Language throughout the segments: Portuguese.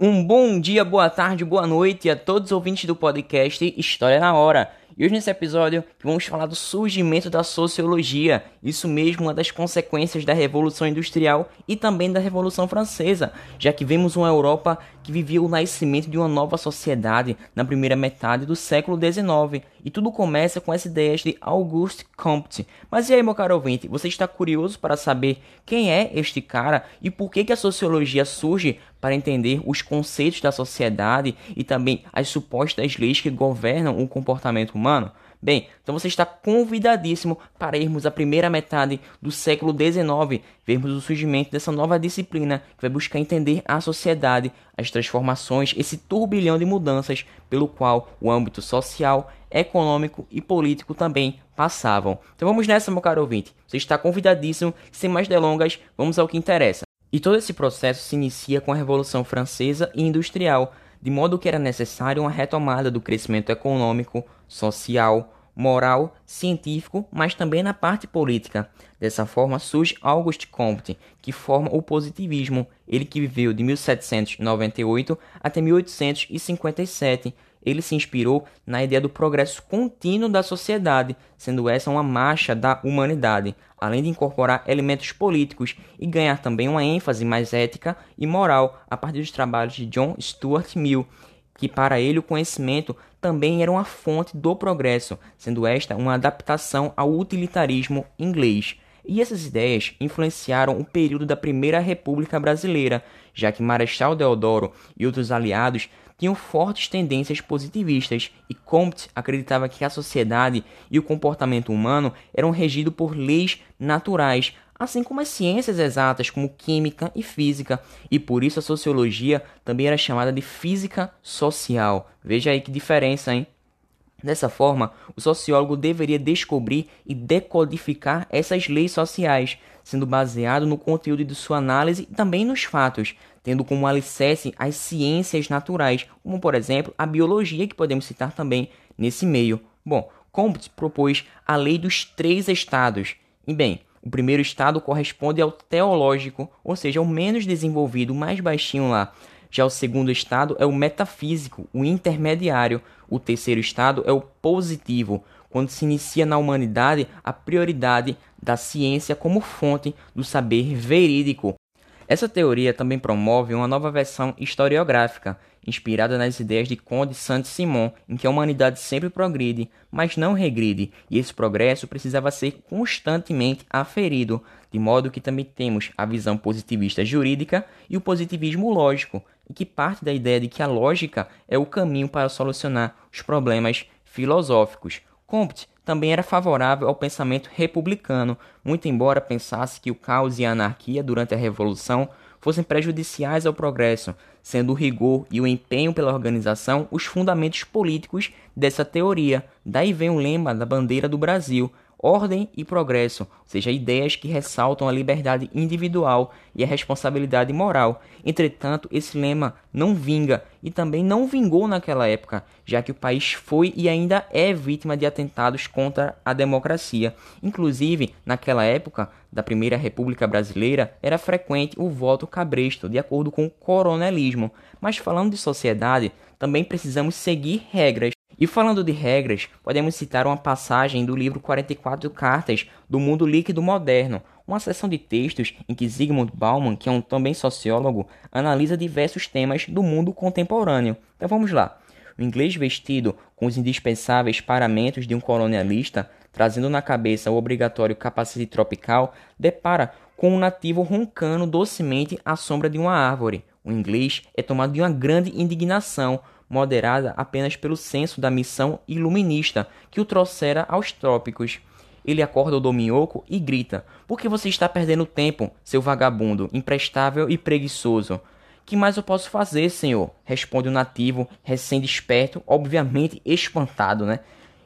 Um bom dia, boa tarde, boa noite a todos os ouvintes do podcast História na Hora. E hoje nesse episódio vamos falar do surgimento da sociologia, isso mesmo, uma das consequências da Revolução Industrial e também da Revolução Francesa, já que vemos uma Europa que vivia o nascimento de uma nova sociedade na primeira metade do século XIX. E tudo começa com essa ideia de Auguste Comte. Mas e aí, meu caro ouvinte, você está curioso para saber quem é este cara e por que, que a sociologia surge para entender os conceitos da sociedade e também as supostas leis que governam o comportamento humano? Bem, então você está convidadíssimo para irmos à primeira metade do século XIX, vermos o surgimento dessa nova disciplina que vai buscar entender a sociedade, as transformações, esse turbilhão de mudanças pelo qual o âmbito social, econômico e político também passavam. Então vamos nessa, meu caro ouvinte. Você está convidadíssimo. Sem mais delongas, vamos ao que interessa. E todo esse processo se inicia com a Revolução Francesa e Industrial, de modo que era necessário uma retomada do crescimento econômico, social, moral, científico, mas também na parte política. Dessa forma surge Auguste Comte, que forma o positivismo, ele que viveu de 1798 até 1857, ele se inspirou na ideia do progresso contínuo da sociedade, sendo essa uma marcha da humanidade, além de incorporar elementos políticos e ganhar também uma ênfase mais ética e moral a partir dos trabalhos de John Stuart Mill, que para ele o conhecimento também era uma fonte do progresso, sendo esta uma adaptação ao utilitarismo inglês. E essas ideias influenciaram o período da Primeira República Brasileira, já que Marechal Deodoro e outros aliados tinham fortes tendências positivistas, e Comte acreditava que a sociedade e o comportamento humano eram regidos por leis naturais, assim como as ciências exatas como química e física, e por isso a sociologia também era chamada de física social. Veja aí que diferença, hein? Dessa forma, o sociólogo deveria descobrir e decodificar essas leis sociais, sendo baseado no conteúdo de sua análise e também nos fatos, tendo como alicerce as ciências naturais, como por exemplo a biologia, que podemos citar também nesse meio. Bom, Comte propôs a lei dos três estados. E bem, o primeiro estado corresponde ao teológico, ou seja, o menos desenvolvido, o mais baixinho lá. Já o segundo estado é o metafísico, o intermediário. O terceiro estado é o positivo, quando se inicia na humanidade a prioridade da ciência como fonte do saber verídico. Essa teoria também promove uma nova versão historiográfica, inspirada nas ideias de Conde Saint-Simon, em que a humanidade sempre progride, mas não regride, e esse progresso precisava ser constantemente aferido, de modo que também temos a visão positivista jurídica e o positivismo lógico, em que parte da ideia de que a lógica é o caminho para solucionar os problemas filosóficos. Comte também era favorável ao pensamento republicano, muito embora pensasse que o caos e a anarquia durante a Revolução fossem prejudiciais ao progresso, sendo o rigor e o empenho pela organização os fundamentos políticos dessa teoria. Daí vem o lema da bandeira do Brasil, ordem e progresso, ou seja, ideias que ressaltam a liberdade individual e a responsabilidade moral. Entretanto, esse lema não vinga e também não vingou naquela época, já que o país foi e ainda é vítima de atentados contra a democracia. Inclusive, naquela época da Primeira República Brasileira, era frequente o voto cabresto, de acordo com o coronelismo. Mas falando de sociedade, também precisamos seguir regras e falando de regras, podemos citar uma passagem do livro 44 Cartas do Mundo Líquido Moderno, uma seção de textos em que Zygmunt Bauman, que é um também sociólogo, analisa diversos temas do mundo contemporâneo. Então vamos lá. O inglês vestido com os indispensáveis paramentos de um colonialista, trazendo na cabeça o obrigatório capacete tropical, depara com um nativo roncando docemente à sombra de uma árvore. O inglês é tomado de uma grande indignação moderada apenas pelo senso da missão iluminista que o trouxera aos trópicos. Ele acorda o dominhoco e grita: Por que você está perdendo tempo, seu vagabundo, imprestável e preguiçoso? Que mais eu posso fazer, senhor? Responde o nativo, recém-desperto, obviamente espantado, né?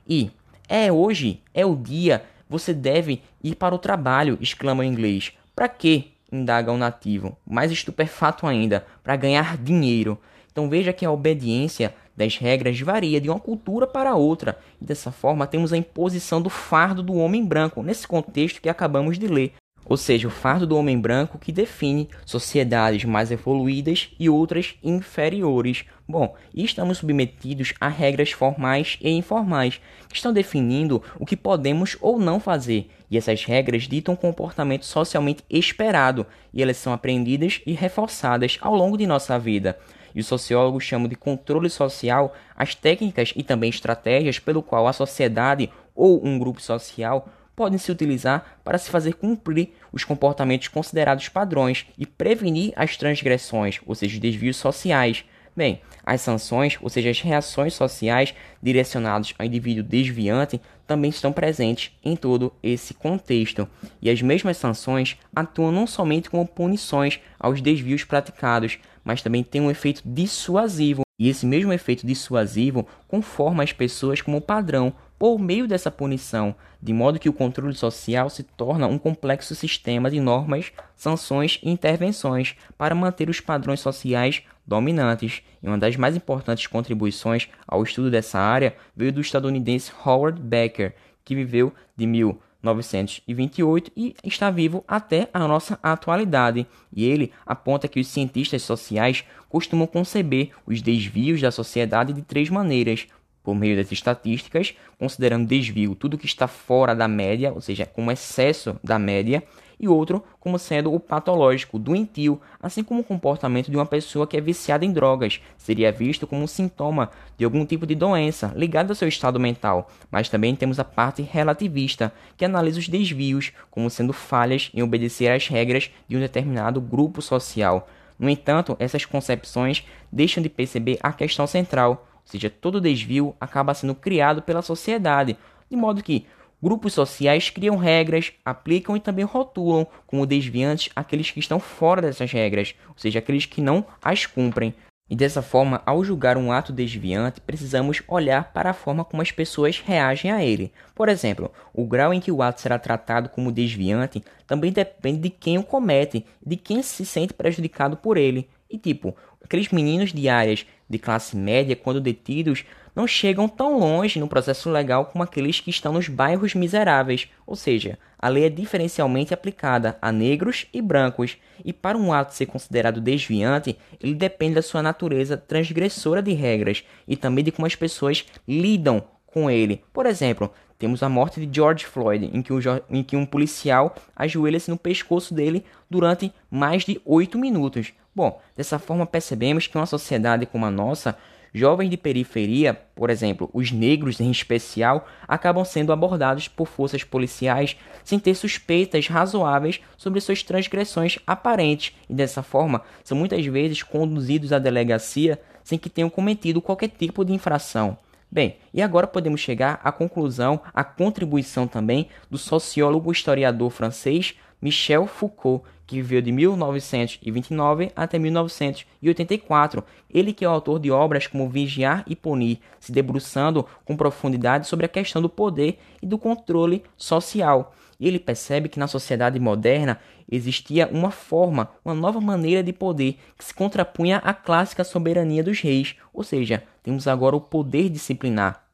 E é hoje, é o dia, você deve ir para o trabalho, exclama o inglês. Para quê? indaga o nativo, mais estupefato ainda, para ganhar dinheiro. Então veja que a obediência das regras varia de uma cultura para outra, e dessa forma temos a imposição do fardo do homem branco, nesse contexto que acabamos de ler. ou seja, o fardo do homem branco que define sociedades mais evoluídas e outras inferiores. Bom, e estamos submetidos a regras formais e informais que estão definindo o que podemos ou não fazer, e essas regras ditam um comportamento socialmente esperado, e elas são aprendidas e reforçadas ao longo de nossa vida. E os sociólogos chamam de controle social as técnicas e também estratégias pelo qual a sociedade ou um grupo social podem se utilizar para se fazer cumprir os comportamentos considerados padrões e prevenir as transgressões, ou seja, os desvios sociais. Bem, as sanções, ou seja, as reações sociais direcionadas ao indivíduo desviante, também estão presentes em todo esse contexto. E as mesmas sanções atuam não somente como punições aos desvios praticados, mas também têm um efeito dissuasivo. E esse mesmo efeito dissuasivo conforma as pessoas como padrão por meio dessa punição, de modo que o controle social se torna um complexo sistema de normas, sanções e intervenções para manter os padrões sociais dominantes. E uma das mais importantes contribuições ao estudo dessa área veio do estadunidense Howard Becker, que viveu de 1928 e está vivo até a nossa atualidade. E ele aponta que os cientistas sociais costumam conceber os desvios da sociedade de três maneiras: por meio das estatísticas, considerando desvio tudo que está fora da média, ou seja, como excesso da média, e outro como sendo o patológico, doentio, assim como o comportamento de uma pessoa que é viciada em drogas, seria visto como um sintoma de algum tipo de doença ligada ao seu estado mental. Mas também temos a parte relativista, que analisa os desvios como sendo falhas em obedecer às regras de um determinado grupo social. No entanto, essas concepções deixam de perceber a questão central, ou seja, todo desvio acaba sendo criado pela sociedade, de modo que grupos sociais criam regras, aplicam e também rotulam como desviantes aqueles que estão fora dessas regras, ou seja, aqueles que não as cumprem. E dessa forma, ao julgar um ato desviante, precisamos olhar para a forma como as pessoas reagem a ele. Por exemplo, o grau em que o ato será tratado como desviante também depende de quem o comete, de quem se sente prejudicado por ele. E tipo, aqueles meninos de áreas de classe média, quando detidos, não chegam tão longe no processo legal como aqueles que estão nos bairros miseráveis, ou seja, a lei é diferencialmente aplicada a negros e brancos, e para um ato ser considerado desviante, ele depende da sua natureza transgressora de regras e também de como as pessoas lidam com ele. Por exemplo, temos a morte de George Floyd, em que, um, em que um policial ajoelha-se no pescoço dele durante mais de oito minutos. Bom, dessa forma percebemos que uma sociedade como a nossa, jovens de periferia, por exemplo, os negros em especial, acabam sendo abordados por forças policiais sem ter suspeitas razoáveis sobre suas transgressões aparentes e dessa forma são muitas vezes conduzidos à delegacia sem que tenham cometido qualquer tipo de infração. Bem, e agora podemos chegar à conclusão, à contribuição também do sociólogo historiador francês Michel Foucault, que viveu de 1929 até 1984. Ele que é o autor de obras como Vigiar e Punir, se debruçando com profundidade sobre a questão do poder e do controle social. Ele percebe que na sociedade moderna existia uma forma, uma nova maneira de poder que se contrapunha à clássica soberania dos reis, ou seja, temos agora o poder disciplinar.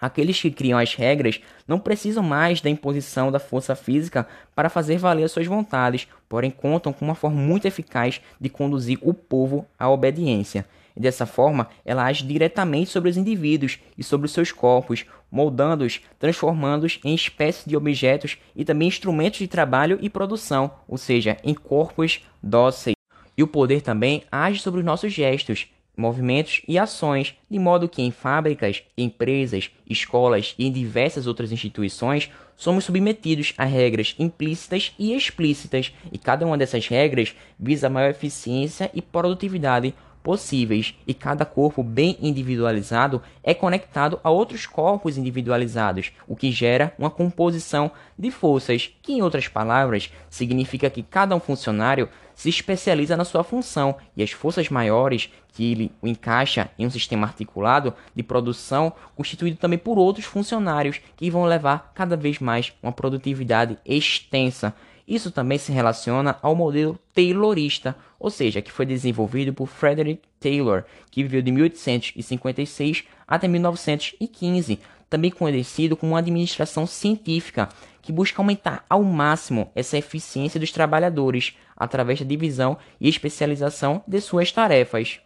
Aqueles que criam as regras não precisam mais da imposição da força física para fazer valer suas vontades, porém contam com uma forma muito eficaz de conduzir o povo à obediência. E dessa forma, ela age diretamente sobre os indivíduos e sobre os seus corpos, moldando-os, transformando-os em espécies de objetos e também instrumentos de trabalho e produção, ou seja, em corpos dóceis. E o poder também age sobre os nossos gestos, movimentos e ações, de modo que em fábricas, empresas, escolas e em diversas outras instituições somos submetidos a regras implícitas e explícitas, e cada uma dessas regras visa maior eficiência e produtividade possíveis, e cada corpo bem individualizado é conectado a outros corpos individualizados, o que gera uma composição de forças, que em outras palavras significa que cada um funcionário se especializa na sua função e as forças maiores que ele encaixa em um sistema articulado de produção constituído também por outros funcionários que vão levar cada vez mais uma produtividade extensa isso também se relaciona ao modelo taylorista, ou seja, que foi desenvolvido por Frederick Taylor, que viveu de 1856 até 1915, também conhecido como administração científica, que busca aumentar ao máximo essa eficiência dos trabalhadores através da divisão e especialização de suas tarefas.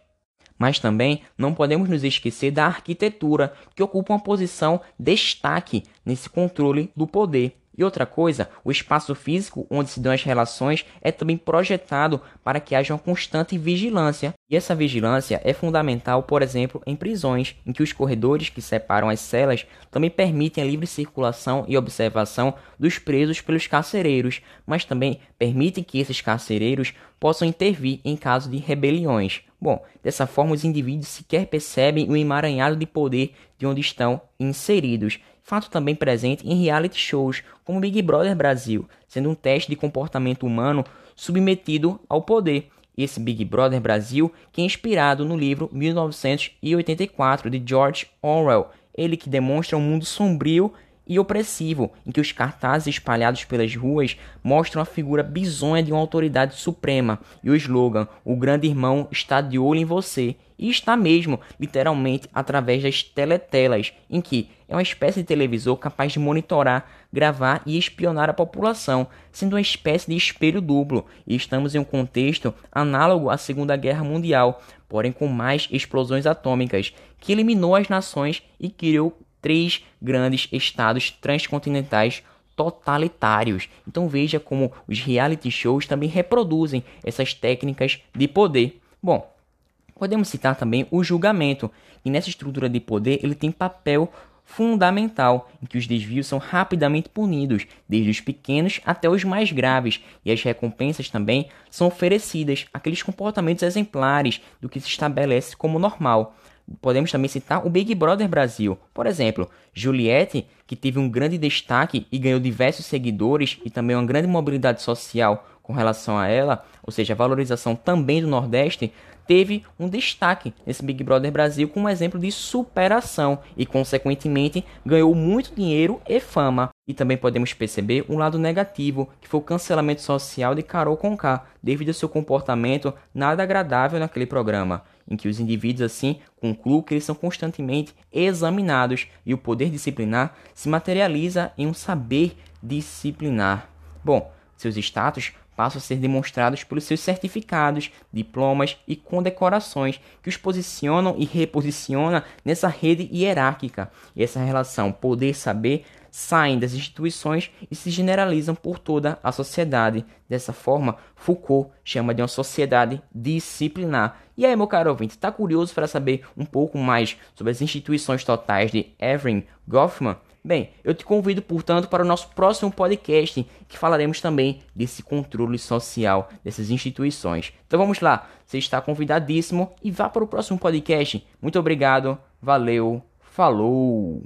Mas também não podemos nos esquecer da arquitetura, que ocupa uma posição destaque nesse controle do poder. E outra coisa, o espaço físico onde se dão as relações é também projetado para que haja uma constante vigilância. E essa vigilância é fundamental, por exemplo, em prisões, em que os corredores que separam as celas também permitem a livre circulação e observação dos presos pelos carcereiros, mas também permitem que esses carcereiros possam intervir em caso de rebeliões. Bom, dessa forma os indivíduos sequer percebem o emaranhado de poder de onde estão inseridos fato também presente em reality shows como Big Brother Brasil, sendo um teste de comportamento humano submetido ao poder. Esse Big Brother Brasil, que é inspirado no livro 1984 de George Orwell, ele que demonstra um mundo sombrio e opressivo, em que os cartazes espalhados pelas ruas mostram a figura bizonha de uma autoridade suprema e o slogan: O grande irmão está de olho em você. E está mesmo, literalmente, através das teletelas, em que é uma espécie de televisor capaz de monitorar, gravar e espionar a população, sendo uma espécie de espelho duplo. E estamos em um contexto análogo à Segunda Guerra Mundial, porém com mais explosões atômicas, que eliminou as nações e criou três grandes estados transcontinentais totalitários. Então veja como os reality shows também reproduzem essas técnicas de poder. Bom, podemos citar também o julgamento, e nessa estrutura de poder ele tem papel fundamental, em que os desvios são rapidamente punidos, desde os pequenos até os mais graves, e as recompensas também são oferecidas aqueles comportamentos exemplares do que se estabelece como normal podemos também citar o Big Brother Brasil. Por exemplo, Juliette, que teve um grande destaque e ganhou diversos seguidores e também uma grande mobilidade social com relação a ela, ou seja, a valorização também do Nordeste, teve um destaque nesse Big Brother Brasil com um exemplo de superação e, consequentemente, ganhou muito dinheiro e fama. E também podemos perceber um lado negativo, que foi o cancelamento social de Carol Conká, devido ao seu comportamento nada agradável naquele programa em que os indivíduos assim concluem que eles são constantemente examinados e o poder disciplinar se materializa em um saber disciplinar. Bom, seus status passam a ser demonstrados pelos seus certificados, diplomas e condecorações que os posicionam e reposicionam nessa rede hierárquica. E essa relação poder-saber saem das instituições e se generalizam por toda a sociedade. Dessa forma, Foucault chama de uma sociedade disciplinar. E aí, meu caro ouvinte, está curioso para saber um pouco mais sobre as instituições totais de Evelyn Goffman? Bem, eu te convido, portanto, para o nosso próximo podcast, que falaremos também desse controle social dessas instituições. Então vamos lá, você está convidadíssimo e vá para o próximo podcast. Muito obrigado, valeu, falou!